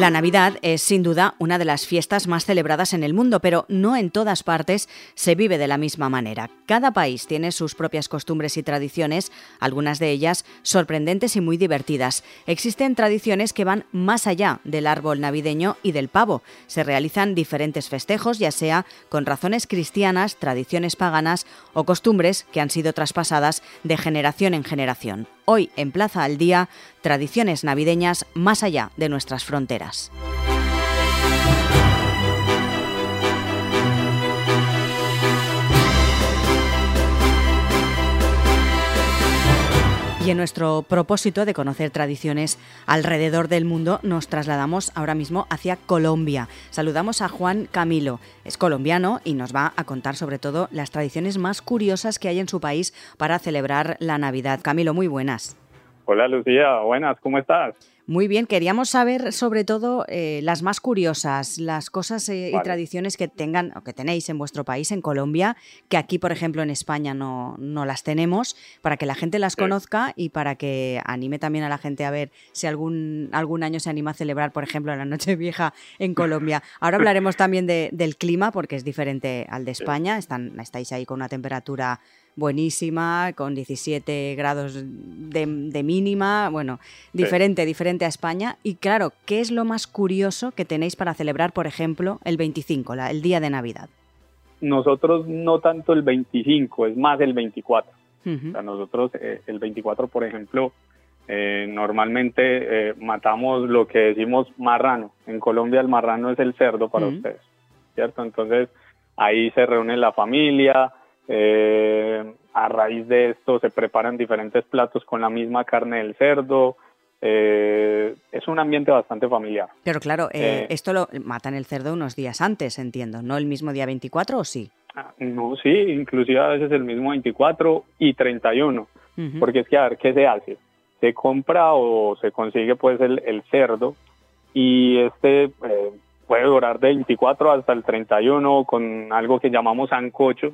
La Navidad es sin duda una de las fiestas más celebradas en el mundo, pero no en todas partes se vive de la misma manera. Cada país tiene sus propias costumbres y tradiciones, algunas de ellas sorprendentes y muy divertidas. Existen tradiciones que van más allá del árbol navideño y del pavo. Se realizan diferentes festejos, ya sea con razones cristianas, tradiciones paganas o costumbres que han sido traspasadas de generación en generación. Hoy en Plaza al Día, tradiciones navideñas más allá de nuestras fronteras. Y en nuestro propósito de conocer tradiciones alrededor del mundo, nos trasladamos ahora mismo hacia Colombia. Saludamos a Juan Camilo. Es colombiano y nos va a contar sobre todo las tradiciones más curiosas que hay en su país para celebrar la Navidad. Camilo, muy buenas. Hola Lucía, buenas, ¿cómo estás? Muy bien, queríamos saber sobre todo eh, las más curiosas, las cosas eh, y tradiciones que tengan o que tenéis en vuestro país, en Colombia, que aquí, por ejemplo, en España no, no las tenemos, para que la gente las conozca y para que anime también a la gente a ver si algún, algún año se anima a celebrar, por ejemplo, la Noche Vieja en Colombia. Ahora hablaremos también del clima, porque es diferente al de España. Están, estáis ahí con una temperatura buenísima, con 17 grados de, mínima, bueno, diferente, diferente a España. Y claro, ¿qué es lo más curioso que tenéis para celebrar, por ejemplo, el 25, el día de Navidad? Nosotros no tanto el 25, es más el 24. nosotros eh, el 24, por ejemplo, eh, normalmente eh, matamos lo que decimos marrano. En Colombia el marrano es el cerdo para ustedes, ¿cierto? Entonces ahí se reúne la familia, eh, a raíz de esto se preparan diferentes platos con la misma carne del cerdo. Eh, es un ambiente bastante familiar. Pero claro, eh, esto lo matan el cerdo unos días antes, entiendo, ¿no el mismo día 24 o sí? Ah, no, sí, inclusive a veces el mismo 24 y 31, porque es que a ver, ¿qué se hace? Se compra o se consigue pues el, el cerdo y este puede durar de 24 hasta el 31 con algo que llamamos ancocho,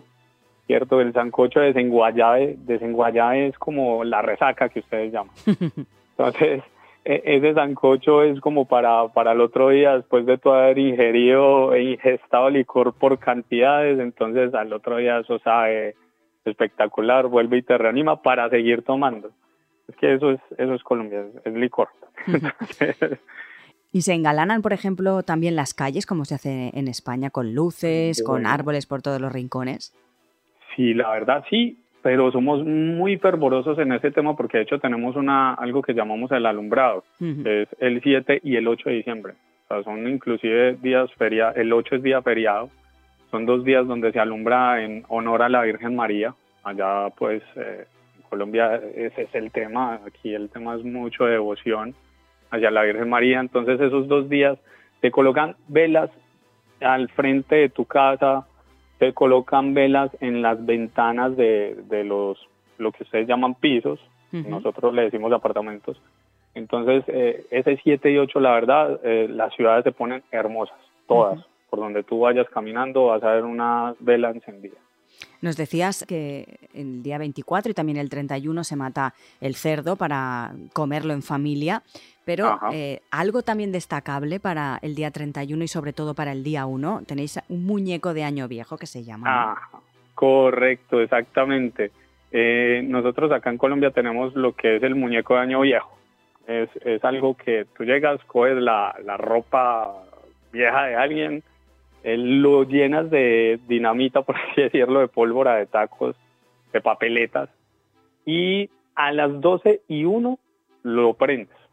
¿cierto? El sancocho de desenguayabe, desenguayabe es como la resaca que ustedes llaman. Entonces, e, ese sancocho es como para, para el otro día, después de todo haber ingerido e ingestado licor por cantidades, entonces al otro día eso sabe espectacular, vuelve y te reanima para seguir tomando. Es que eso es, eso es Colombia, es, licor. ¿Y se engalanan, por ejemplo, también las calles, como se hace en España, con luces, con árboles por todos los rincones? Sí, la verdad sí, pero somos muy fervorosos en ese tema porque de hecho tenemos una algo que llamamos el alumbrado, que es el 7 y el 8 de diciembre. O sea, son inclusive días feriados, el 8 es día feriado, son dos días donde se alumbra en honor a la Virgen María. Allá pues eh, en Colombia ese es el tema, aquí el tema es mucho de devoción hacia la Virgen María, entonces esos dos días se colocan velas al frente de tu casa, se colocan velas en las ventanas de, de los, lo que ustedes llaman pisos, nosotros le decimos apartamentos. Entonces, eh, ese 7 y 8, la verdad, eh, las ciudades se ponen hermosas, todas. Por donde tú vayas caminando vas a ver una vela encendida. Nos decías que el día 24 y también el 31 se mata el cerdo para comerlo en familia, pero eh, algo también destacable para el día 31 y sobre todo para el día 1, tenéis un muñeco de año viejo que se llama. Ah, correcto, exactamente. Eh, nosotros acá en Colombia tenemos lo que es el muñeco de año viejo. Es, es algo que tú llegas, coges la, la ropa vieja de alguien, lo llenas de dinamita, por así decirlo, de pólvora, de tacos, de papeletas, y a las 12 y 1 lo prendes.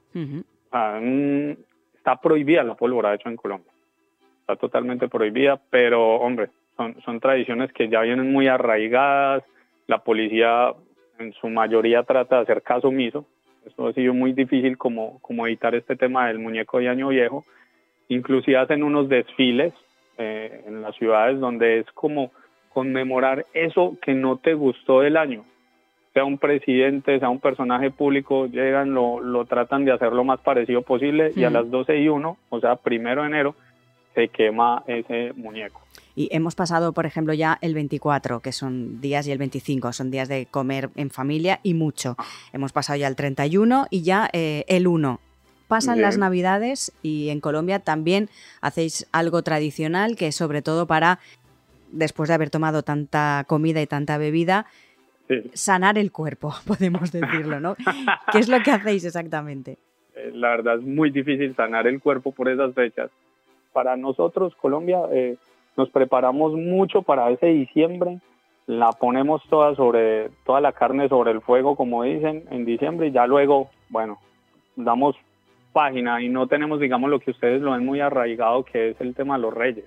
Está prohibida la pólvora, de hecho, en Colombia. Está totalmente prohibida, pero, hombre, son, tradiciones que ya vienen muy arraigadas. La policía, en su mayoría, trata de hacer caso omiso. Esto ha sido muy difícil como, como evitar este tema del muñeco de año viejo. Inclusive hacen unos desfiles eh, en las ciudades donde es como conmemorar eso que no te gustó del año. Sea un presidente, sea un personaje público, llegan, lo, lo tratan de hacer lo más parecido posible y a las 12 y 1, o sea, primero de enero, se quema ese muñeco. Y hemos pasado, por ejemplo, ya el 24, que son días, y el 25, son días de comer en familia y mucho. Hemos pasado ya el 31 y ya eh, el 1 pasan las Navidades y en Colombia también hacéis algo tradicional que es sobre todo para, después de haber tomado tanta comida y tanta bebida, sanar el cuerpo, podemos decirlo, ¿no? ¿Qué es lo que hacéis exactamente? Eh, la verdad es muy difícil sanar el cuerpo por esas fechas. Para nosotros, Colombia, eh, nos preparamos mucho para ese diciembre, la ponemos toda sobre toda la carne sobre el fuego, como dicen, en diciembre y ya luego, bueno, damos página y no tenemos, digamos, lo que ustedes lo ven muy arraigado, que es el tema de los reyes.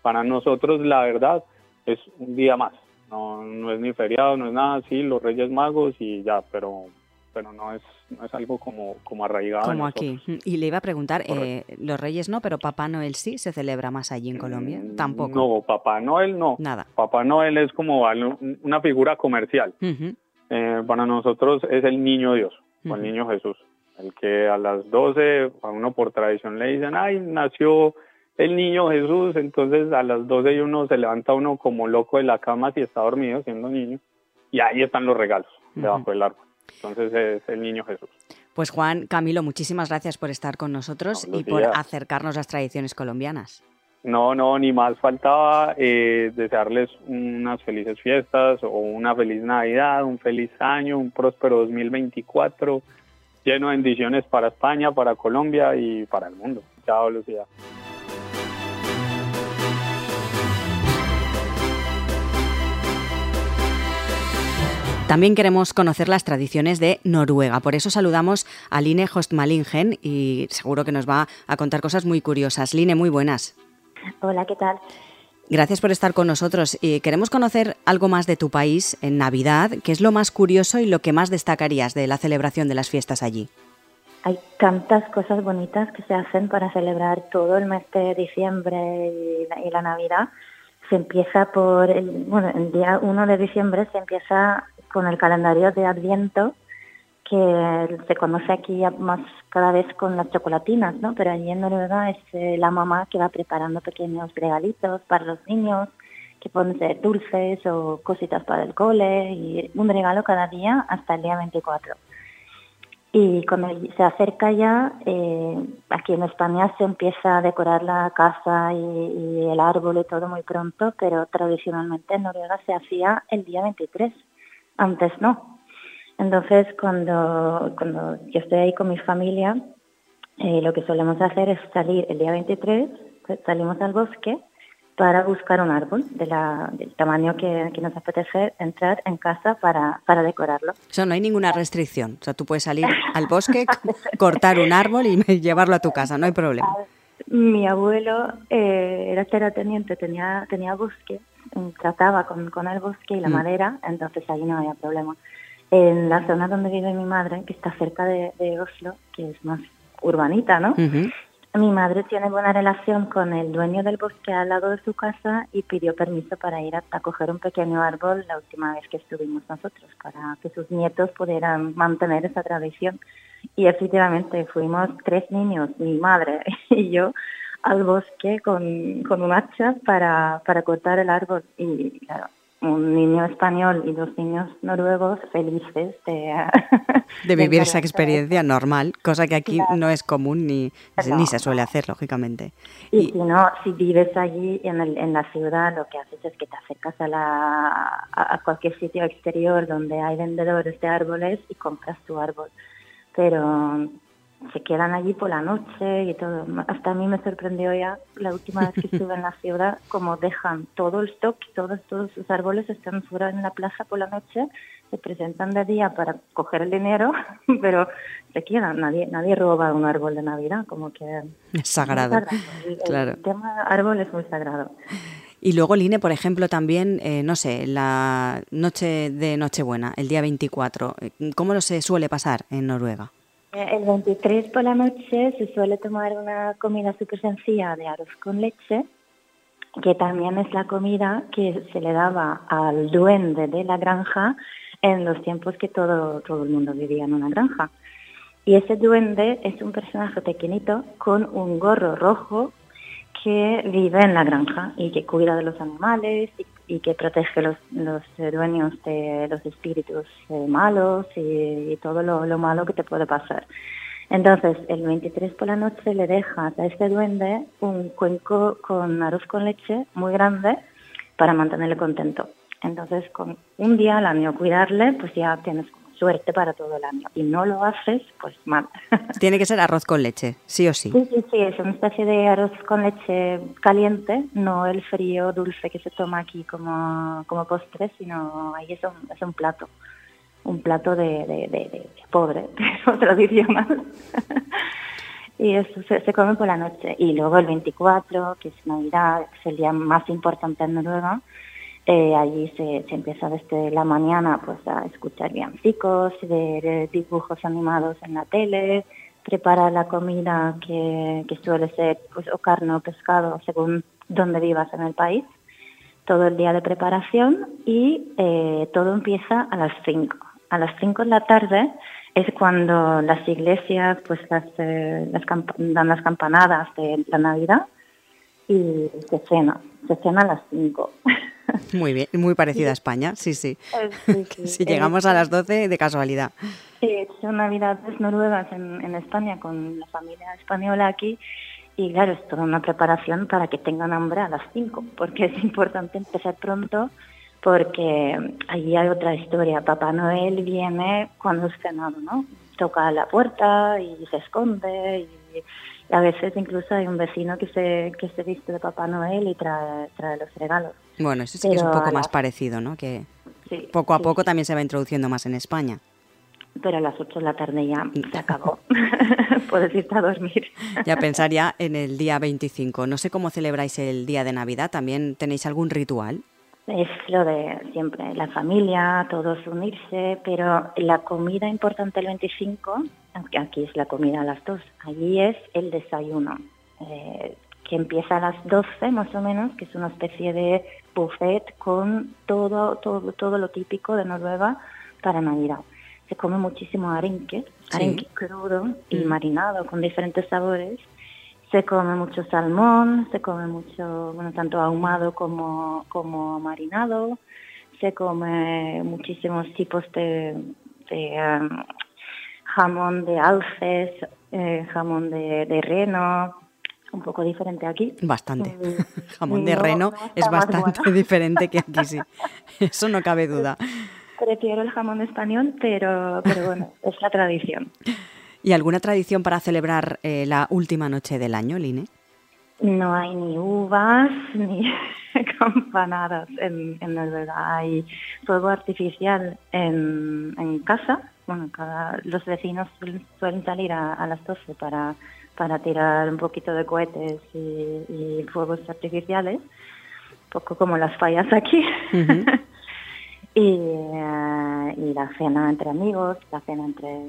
Para nosotros, la verdad, es un día más. No, no es ni feriado, no es nada así, los reyes magos y ya, pero pero no es, no es algo como, como arraigado. Como aquí. Y le iba a preguntar, eh, los Reyes no, pero Papá Noel sí se celebra más allí en Colombia. Mm, Tampoco. No, Papá Noel no. Nada. Papá Noel es como una figura comercial. Eh, para nosotros es el niño Dios, o el niño Jesús. El que a las 12, a uno por tradición le dicen, ay, nació el niño Jesús, entonces a las 12 y uno se levanta uno como loco de la cama si está dormido siendo niño, y ahí están los regalos debajo del árbol. Entonces es el niño Jesús. Pues Juan, Camilo, muchísimas gracias por estar con nosotros y por acercarnos a las tradiciones colombianas. No, no, ni más faltaba eh, desearles unas felices fiestas o una feliz Navidad, un feliz año, un próspero 2024, lleno de bendiciones para España, para Colombia y para el mundo. Chao, Lucía. También queremos conocer las tradiciones de Noruega. Por eso saludamos a Line Hostmalingen y seguro que nos va a contar cosas muy curiosas. Line, muy buenas. Hola, ¿qué tal? Gracias por estar con nosotros. Y queremos conocer algo más de tu país en Navidad. ¿Qué es lo más curioso y lo que más destacarías de la celebración de las fiestas allí? Hay tantas cosas bonitas que se hacen para celebrar todo el mes de diciembre y la, Navidad. Se empieza por, el, bueno, el día 1 de diciembre se empieza con el calendario de Adviento, que se conoce aquí más cada vez con las chocolatinas, ¿no? Pero allí en Noruega es eh, la mamá que va preparando pequeños regalitos para los niños, que pueden ser dulces o cositas para el cole, y un regalo cada día hasta el día 24. Y cuando se acerca ya, eh, aquí en España se empieza a decorar la casa y, y, el árbol y todo muy pronto, pero tradicionalmente en Noruega se hacía el día 23 antes no. Entonces, cuando, cuando yo estoy ahí con mi familia, eh, lo que solemos hacer es salir el día 23, pues, salimos al bosque para buscar un árbol de la, del tamaño que, que, nos apetece entrar en casa para, para decorarlo. O sea, no hay ninguna restricción. O sea, tú puedes salir al bosque, cortar un árbol y llevarlo a tu casa, no hay problema. Mi abuelo eh, era terrateniente, tenía, tenía bosque trataba con, con el bosque y la mm. madera, entonces ahí no había problema. En la zona donde vive mi madre, que está cerca de, Oslo, que es más urbanita, ¿no? Mi madre tiene buena relación con el dueño del bosque al lado de su casa y pidió permiso para ir a, coger un pequeño árbol la última vez que estuvimos nosotros, para que sus nietos pudieran mantener esa tradición. Y efectivamente fuimos tres niños, mi madre y yo, al bosque con, con un hacha para, para cortar el árbol. Y claro, un niño español y dos niños noruegos felices de, de vivir esa experiencia normal, cosa que aquí no es común ni, ni se suele hacer, lógicamente. Y, si no, si vives allí en, el, en la ciudad, lo que haces es que te acercas a, la, a cualquier sitio exterior donde hay vendedores de árboles y compras tu árbol. Pero se quedan allí por la noche y todo. Hasta a mí me sorprendió ya la última vez que estuve en la ciudad, como dejan todo el stock, todos, todos sus árboles están fuera en la plaza por la noche, se presentan de día para coger el dinero, pero se quedan, nadie, nadie roba un árbol de Navidad, como que... Es sagrado, claro. El tema árbol es muy sagrado. Y luego, Line, por ejemplo, también, eh, no sé, la noche de Nochebuena, el día 24, ¿cómo lo se suele pasar en Noruega? El 23 por la noche se suele tomar una comida súper sencilla de arroz con leche, que también es la comida que se le daba al duende de la granja en los tiempos que todo, todo el mundo vivía en una granja. Y ese duende es un personaje pequeñito con un gorro rojo que vive en la granja y que cuida de los animales y, que protege los, los dueños de los espíritus eh, malos y, todo lo, malo que te puede pasar. Entonces, el 23 por la noche le dejas a este duende un cuenco con arroz con leche muy grande para mantenerle contento. Entonces, con un día al año cuidarle, pues ya tienes suerte para todo el año. Y no lo haces, pues mal. Tiene que ser arroz con leche, sí o sí. Sí, sí, sí, es una especie de arroz con leche caliente, no el frío dulce que se toma aquí como, como postre, sino ahí es un, es un plato, un plato de, de, de, pobre, tradicional. y eso se, se, come por la noche. Y luego el 24, que es Navidad, es el día más importante en Noruega, eh, allí se, se, empieza desde la mañana pues a escuchar villancicos, ver dibujos animados en la tele, preparar la comida que, que suele ser pues, o carne o pescado según donde vivas en el país, todo el día de preparación y eh, todo empieza a las 5. A las 5 de la tarde es cuando las iglesias pues las, eh, las dan las campanadas de la Navidad y se cena, se cena a las 5. Muy bien, muy parecida a España, sí, sí. Eh, si llegamos a las 12 de casualidad. Sí, son navidades noruegas en, en España con la familia española aquí y claro, es toda una preparación para que tengan hambre a las 5, porque es importante empezar pronto porque allí hay otra historia. Papá Noel viene cuando es cenado, ¿no? Toca la puerta y se esconde y a veces incluso hay un vecino que se, que se viste de Papá Noel y trae, trae los regalos. Bueno, eso sí que es un poco más parecido, ¿no? Que poco a poco también se va introduciendo más en España. Pero a las 8 de la tarde ya se acabó. Puedes irte a dormir. ya pensar ya en el día 25. No sé cómo celebráis el día de Navidad. ¿También tenéis algún ritual? Es lo de siempre, la familia, todos unirse, pero la comida importante el 25, aunque aquí es la comida a las 2, allí es el desayuno, eh, que empieza a las 12 más o menos, que es una especie de buffet con todo, todo, todo lo típico de Noruega para Navidad. Se come muchísimo arenque, arenque crudo y mm. marinado con diferentes sabores se come mucho salmón, se come mucho, bueno, tanto ahumado como, como marinado, se come muchísimos tipos de, um, jamón de alces, eh, jamón de, reno, un poco diferente aquí. Bastante. jamón de reno es bastante diferente que aquí, sí. Eso no cabe duda. Prefiero el jamón español, pero, pero bueno, es la tradición. ¿Y alguna tradición para celebrar eh, la última noche del año, Line? No hay ni uvas ni campanadas en, en Noruega. Hay fuego artificial en, en casa. Bueno, cada, los vecinos suelen salir a, las 12 para, para tirar un poquito de cohetes y, fuegos artificiales, un poco como las fallas aquí. y, eh, y la cena entre amigos, la cena entre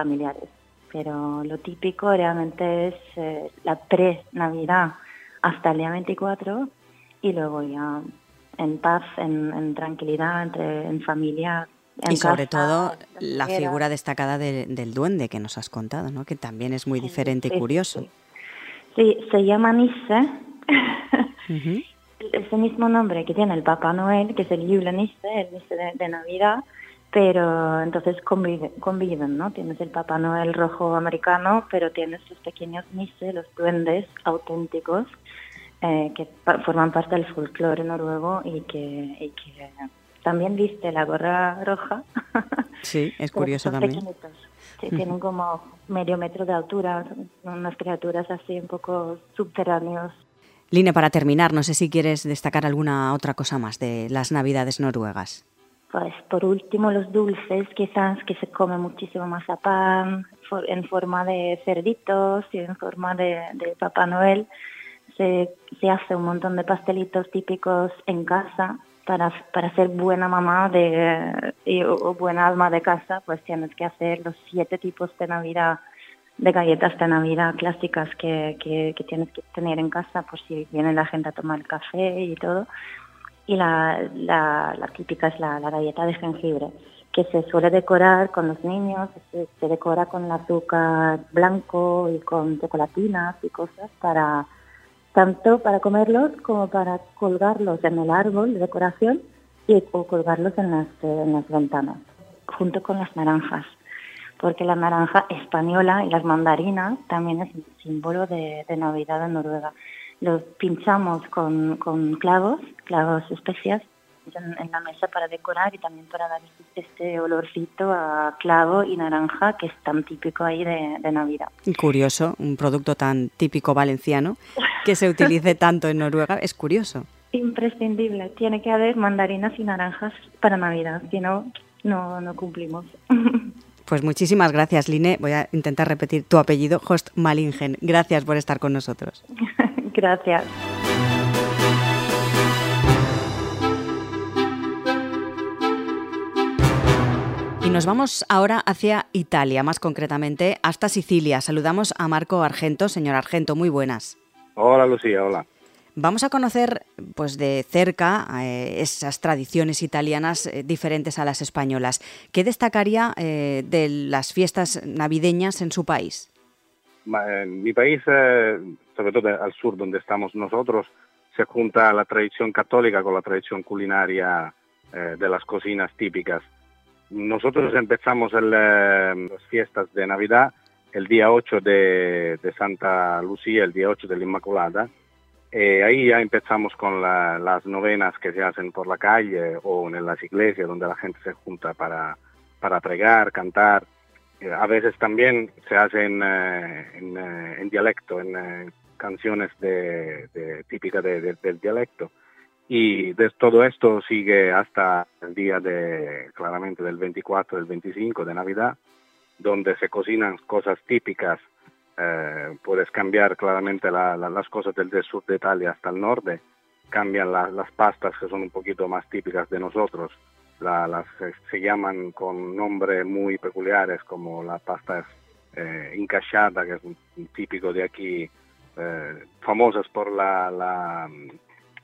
familiares. Pero lo típico realmente es eh, la pre-Navidad hasta el día 24 y luego ya en paz, en, tranquilidad, entre, en familia. y sobre todo la figura destacada del duende que nos has contado, ¿no? que también es muy diferente y curioso. Sí. se llama Nisse. Ese mismo nombre que tiene el Papá Noel, que es el Nisse, el Nisse de Navidad, pero entonces conviven, conviven, ¿no? Tienes el Papá Noel rojo americano, pero tienes los pequeños Nisse, los duendes auténticos, eh, que forman parte del folclore noruego y que, y que también viste la gorra roja. Sí, es curioso también. Sí, tienen como medio metro de altura, unas criaturas así un poco subterráneos. Line, para terminar, no sé si quieres destacar alguna otra cosa más de las Navidades noruegas. Pues por último los dulces, quizás que se come muchísimo mazapán en forma de cerditos y en forma de, Papá Noel. Se, se, hace un montón de pastelitos típicos en casa para, para ser buena mamá de, o buena alma de casa, pues tienes que hacer los siete tipos de Navidad, de galletas de Navidad clásicas que, que, que tienes que tener en casa por si viene la gente a tomar café y todo y la, la, típica es la, galleta de jengibre, que se suele decorar con los niños, se, decora con el azúcar blanco y con chocolatinas y cosas para tanto para comerlos como para colgarlos en el árbol de decoración y o colgarlos en las, en las ventanas, junto con las naranjas. porque la naranja española y las mandarinas también es un símbolo de, Navidad en Noruega. Los pinchamos con, con clavos, clavos especias, en, la mesa para decorar y también para dar este, este olorcito a clavo y naranja que es tan típico ahí de, de Navidad. Curioso, un producto tan típico valenciano que se utilice tanto en Noruega, es curioso. Imprescindible, tiene que haber mandarinas y naranjas para Navidad, si no, no, no cumplimos. Pues muchísimas gracias, Line. Voy a intentar repetir tu apellido, Host Malingen. Gracias por estar con nosotros. gracias. Y nos vamos ahora hacia Italia, más concretamente hasta Sicilia. Saludamos a Marco Argento. Señor Argento, muy buenas. Hola, Lucía, hola. Vamos a conocer pues de cerca eh, esas tradiciones italianas eh, diferentes a las españolas. ¿Qué destacaría eh, de las fiestas navideñas en su país? En mi país, sobre todo al sur donde estamos nosotros, se junta la tradición católica con la tradición culinaria de las cocinas típicas. Nosotros empezamos las fiestas de Navidad el día 8 de, de Santa Lucía, el día 8 de la Inmaculada, eh, ahí ya empezamos con las novenas que se hacen por la calle o en las iglesias donde la gente se junta para, para pregar, cantar. Eh, a veces también se hacen eh, en, dialecto, en canciones de, típicas del dialecto. Y de, todo esto sigue hasta el día de, claramente del 24, del 25 de Navidad, donde se cocinan cosas típicas eh, puedes cambiar claramente las cosas del, sur de Italia hasta el norte, cambian las pastas que son un poquito más típicas de nosotros, las se llaman con nombres muy peculiares como la pasta eh, incachada, que es un, típico de aquí, eh, famosas por la, la,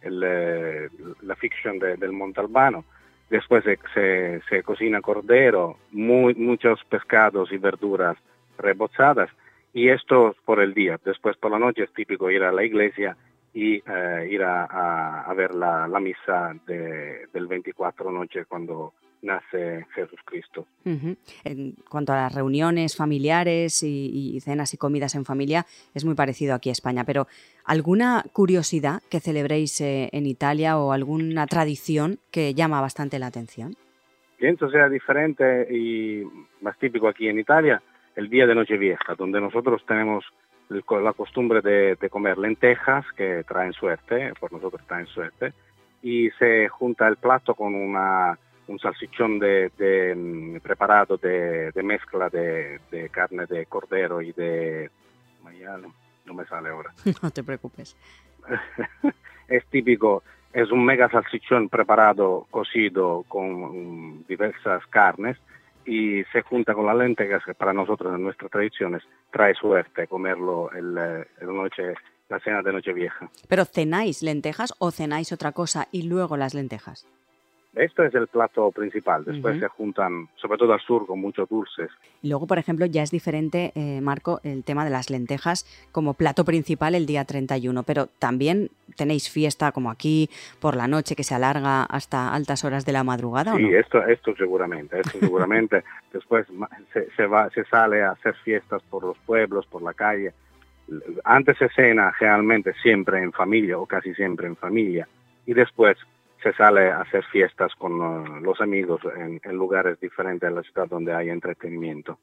eh, la ficción del Montalbano. Después se, se, cocina cordero, muy, muchos pescados y verduras rebozadas y esto por el día. Después por la noche es típico ir a la iglesia y eh, ir a, ver la, misa del 24 noche cuando nace Jesucristo. En cuanto a las reuniones familiares y, cenas y comidas en familia, es muy parecido aquí a España, pero ¿alguna curiosidad que celebréis eh, en Italia o alguna tradición que llama bastante la atención? Pienso sea diferente y más típico aquí en Italia el día de Nochevieja, donde nosotros tenemos la costumbre de, comer lentejas que traen suerte, por nosotros traen suerte, y se junta el plato con una, un salchichón de, mm, preparado de, mezcla de, carne de cordero y de... no me sale ahora. No te preocupes. es típico, es un mega salchichón preparado, cocido con mm, diversas carnes, y se junta con las lentejas, que para nosotros en nuestras tradiciones trae suerte comerlo el, eh, el noche, la cena de Nochevieja. ¿Pero cenáis lentejas o cenáis otra cosa y luego las lentejas? Esto es el plato principal. Después se juntan, sobre todo al sur, con muchos dulces. Y luego, por ejemplo, ya es diferente, eh, Marco, el tema de las lentejas como plato principal el día 31. Pero también tenéis fiesta como aquí por la noche que se alarga hasta altas horas de la madrugada. Sí, esto, esto seguramente. Esto seguramente. Después se, se, va, se sale a hacer fiestas por los pueblos, por la calle. Antes se cena generalmente siempre en familia o casi siempre en familia. Y después se sale a hacer fiestas con uh, los amigos en, lugares diferentes de la ciudad donde hay entretenimiento.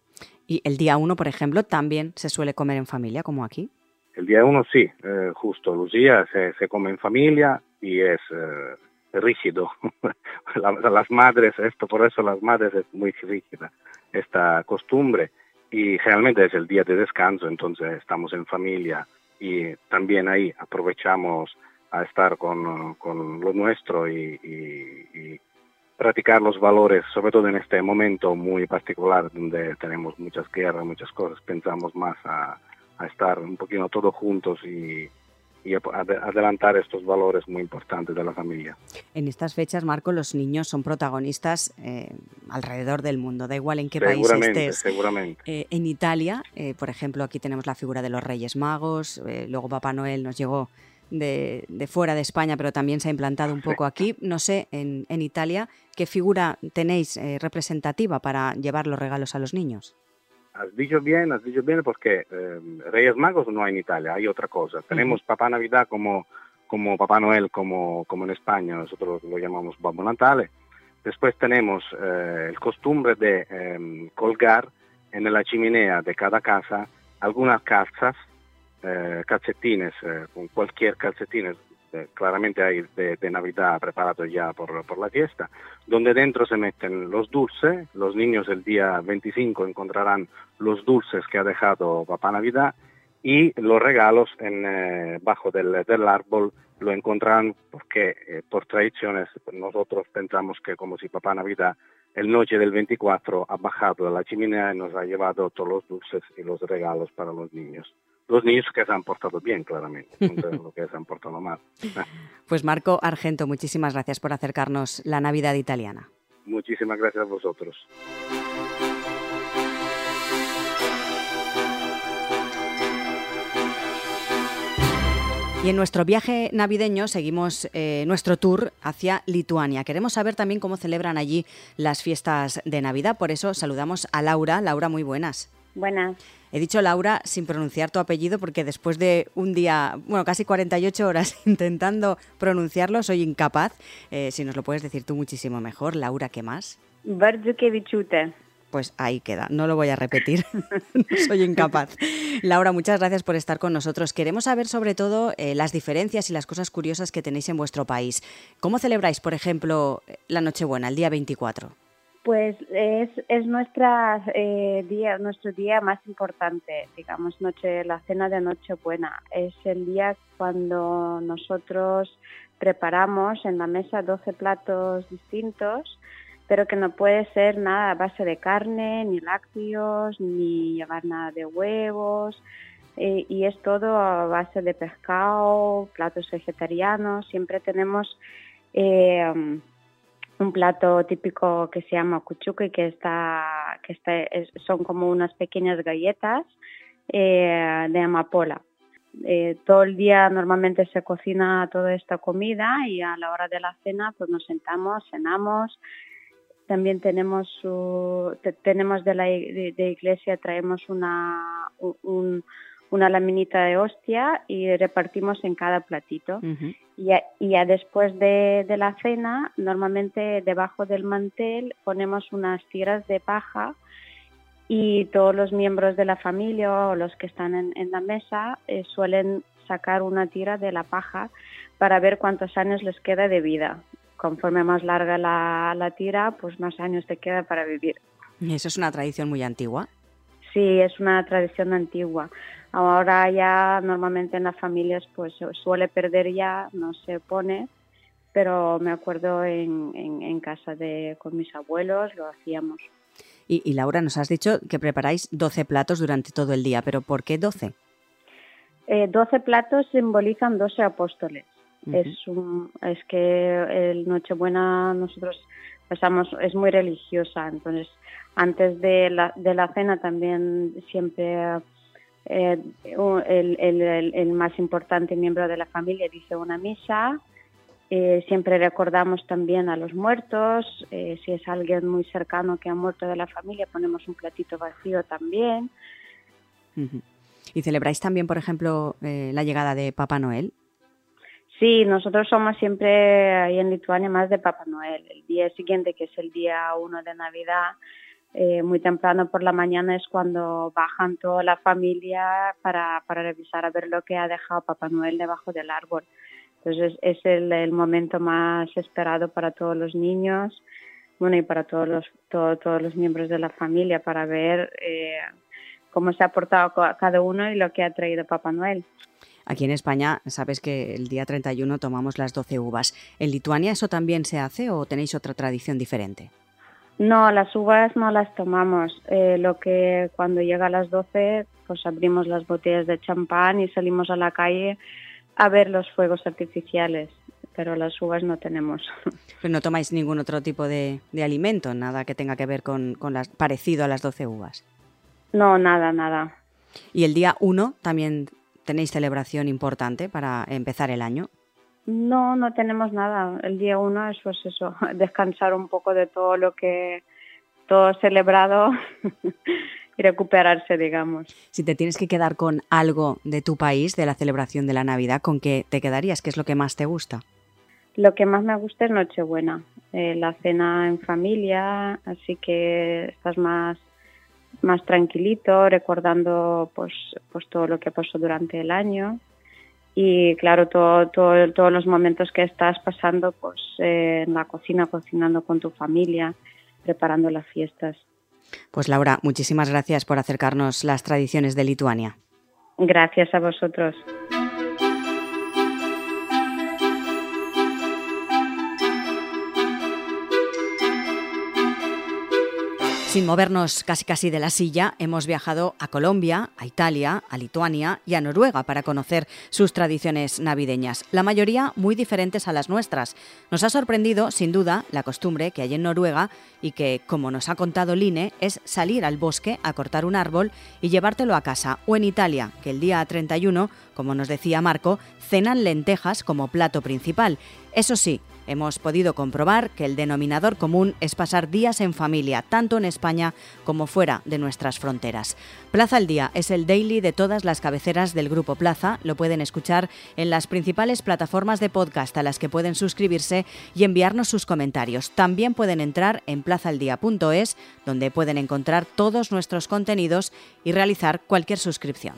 ¿Y el día uno, por ejemplo, también se suele comer en familia, como aquí? El día uno sí, eh, justo. Lucía se, se, come en familia y es eh, rígido. las madres, esto por eso las madres es muy rígida, esta costumbre. Y generalmente es el día de descanso, entonces estamos en familia y también ahí aprovechamos a estar con, con lo nuestro y, y, practicar los valores, sobre todo en este momento muy particular donde tenemos muchas guerras, muchas cosas, pensamos más a, a estar un poquito todos juntos y, y adelantar estos valores muy importantes de la familia. En estas fechas, Marco, los niños son protagonistas eh, alrededor del mundo, da igual en qué país estés. Seguramente. Eh, en Italia, eh, por ejemplo, aquí tenemos la figura de los Reyes Magos, luego Papá Noel nos llegó de, fuera de España, pero también se ha implantado un poco aquí. No sé, en, en Italia, ¿qué figura tenéis eh, representativa para llevar los regalos a los niños? has dicho bien, has dicho bien porque eh, Reyes Magos no hay en Italia, hay otra cosa. Tenemos Papá Navidad como, como Papá Noel, como, como en España, nosotros lo llamamos Babbo Natale. Después tenemos eh, el costumbre de em, colgar en la chimenea de cada casa algunas calzas, eh, calcetines, con cualquier calcetines, claramente hay de, Navidad preparado ya por, por, la fiesta, donde dentro se meten los dulces, los niños el día 25 encontrarán los dulces que ha dejado Papá Navidad y los regalos en, eh, bajo del, del, árbol lo encontrarán porque eh, por tradiciones nosotros pensamos que como si Papá Navidad el noche del 24 ha bajado a la chimenea y nos ha llevado todos los dulces y los regalos para los niños los niños que se han portado bien, claramente, no lo que se han portado mal. Pues Marco Argento, muchísimas gracias por acercarnos la Navidad italiana. Muchísimas gracias a vosotros. Y en nuestro viaje navideño seguimos eh, nuestro tour hacia Lituania. Queremos saber también cómo celebran allí las fiestas de Navidad. Por eso saludamos a Laura. Laura, muy buenas. Buenas. He dicho Laura sin pronunciar tu apellido porque después de un día, bueno, casi 48 horas intentando pronunciarlo, soy incapaz. Eh, si nos lo puedes decir tú muchísimo mejor. Laura, ¿qué más? Barzukevichute. Pues ahí queda, no lo voy a repetir, soy incapaz. Laura, muchas gracias por estar con nosotros. Queremos saber sobre todo eh, las diferencias y las cosas curiosas que tenéis en vuestro país. ¿Cómo celebráis, por ejemplo, la Nochebuena, el día 24? Pues es, es nuestra, eh, día, nuestro día más importante, digamos, noche, la cena de Nochebuena. Es el día cuando nosotros preparamos en la mesa 12 platos distintos, pero que no puede ser nada a base de carne, ni lácteos, ni llevar nada de huevos. Y es todo a base de pescado, platos vegetarianos. Siempre tenemos... Eh, un plato típico que se llama y que está que está son como unas pequeñas galletas eh, de amapola. Eh, todo el día normalmente se cocina toda esta comida y a la hora de la cena pues nos sentamos, cenamos. También tenemos tenemos de la de, iglesia traemos una un, una laminita de hostia y repartimos en cada platito. y, ya, después de, la cena, normalmente debajo del mantel ponemos unas tiras de paja y todos los miembros de la familia o los que están en, la mesa eh, suelen sacar una tira de la paja para ver cuántos años les queda de vida. Conforme más larga la, la tira, pues más años te queda para vivir. ¿Eso es una tradición muy antigua? Sí, es una tradición antigua. Ahora ya normalmente en las familias pues suele perder ya, no se pone, pero me acuerdo en, en, casa de con mis abuelos lo hacíamos. Y, Laura, nos has dicho que preparáis 12 platos durante todo el día, pero ¿por qué 12? Eh, 12 platos simbolizan 12 apóstoles. es, es que el Nochebuena nosotros pasamos, es muy religiosa, entonces antes de la, de la cena también siempre eh, el, el, el, más importante miembro de la familia dice una misa. Eh, siempre recordamos también a los muertos. Eh, si es alguien muy cercano que ha muerto de la familia, ponemos un platito vacío también. ¿Y celebráis también, por ejemplo, la llegada de Papá Noel? Sí, nosotros somos siempre ahí en Lituania más de Papá Noel. El día siguiente, que es el día 1 de Navidad, eh, muy temprano por la mañana es cuando bajan toda la familia para, para revisar a ver lo que ha dejado Papá Noel debajo del árbol. Entonces es el, momento más esperado para todos los niños, bueno, y para todos los, todos los miembros de la familia para ver eh, cómo se ha portado cada uno y lo que ha traído Papá Noel. Aquí en España sabes que el día 31 tomamos las 12 uvas. ¿En Lituania eso también se hace o tenéis otra tradición diferente? No, las uvas no las tomamos. Eh, lo que cuando llega a las 12, pues abrimos las botellas de champán y salimos a la calle a ver los fuegos artificiales, pero las uvas no tenemos. Pero no tomáis ningún otro tipo de, alimento, nada que tenga que ver con, con las, parecido a las 12 uvas. No, nada, nada. ¿Y el día 1 también tenéis celebración importante para empezar el año? No, no tenemos nada. El día uno es pues eso, descansar un poco de todo lo que todo celebrado y recuperarse, digamos. Si te tienes que quedar con algo de tu país, de la celebración de la Navidad, ¿con qué te quedarías? ¿Qué es lo que más te gusta? Lo que más me gusta es Nochebuena, eh, la cena en familia, así que estás más más tranquilito, recordando pues, pues todo lo que pasó durante el año y claro, todo, todo, todos los momentos que estás pasando pues, eh, en la cocina, cocinando con tu familia, preparando las fiestas. Pues Laura, muchísimas gracias por acercarnos las tradiciones de Lituania. Gracias a vosotros. Sin movernos casi casi de la silla, hemos viajado a Colombia, a Italia, a Lituania y a Noruega para conocer sus tradiciones navideñas, la mayoría muy diferentes a las nuestras. Nos ha sorprendido, sin duda, la costumbre que hay en Noruega y que, como nos ha contado Line, es salir al bosque a cortar un árbol y llevártelo a casa, o en Italia, que el día 31, como nos decía Marco, cenan lentejas como plato principal. Eso sí, hemos podido comprobar que el denominador común es pasar días en familia, tanto en España como fuera de nuestras fronteras. Plaza al Día es el daily de todas las cabeceras del Grupo Plaza. Lo pueden escuchar en las principales plataformas de podcast a las que pueden suscribirse y enviarnos sus comentarios. También pueden entrar en plazaldía.es, donde pueden encontrar todos nuestros contenidos y realizar cualquier suscripción.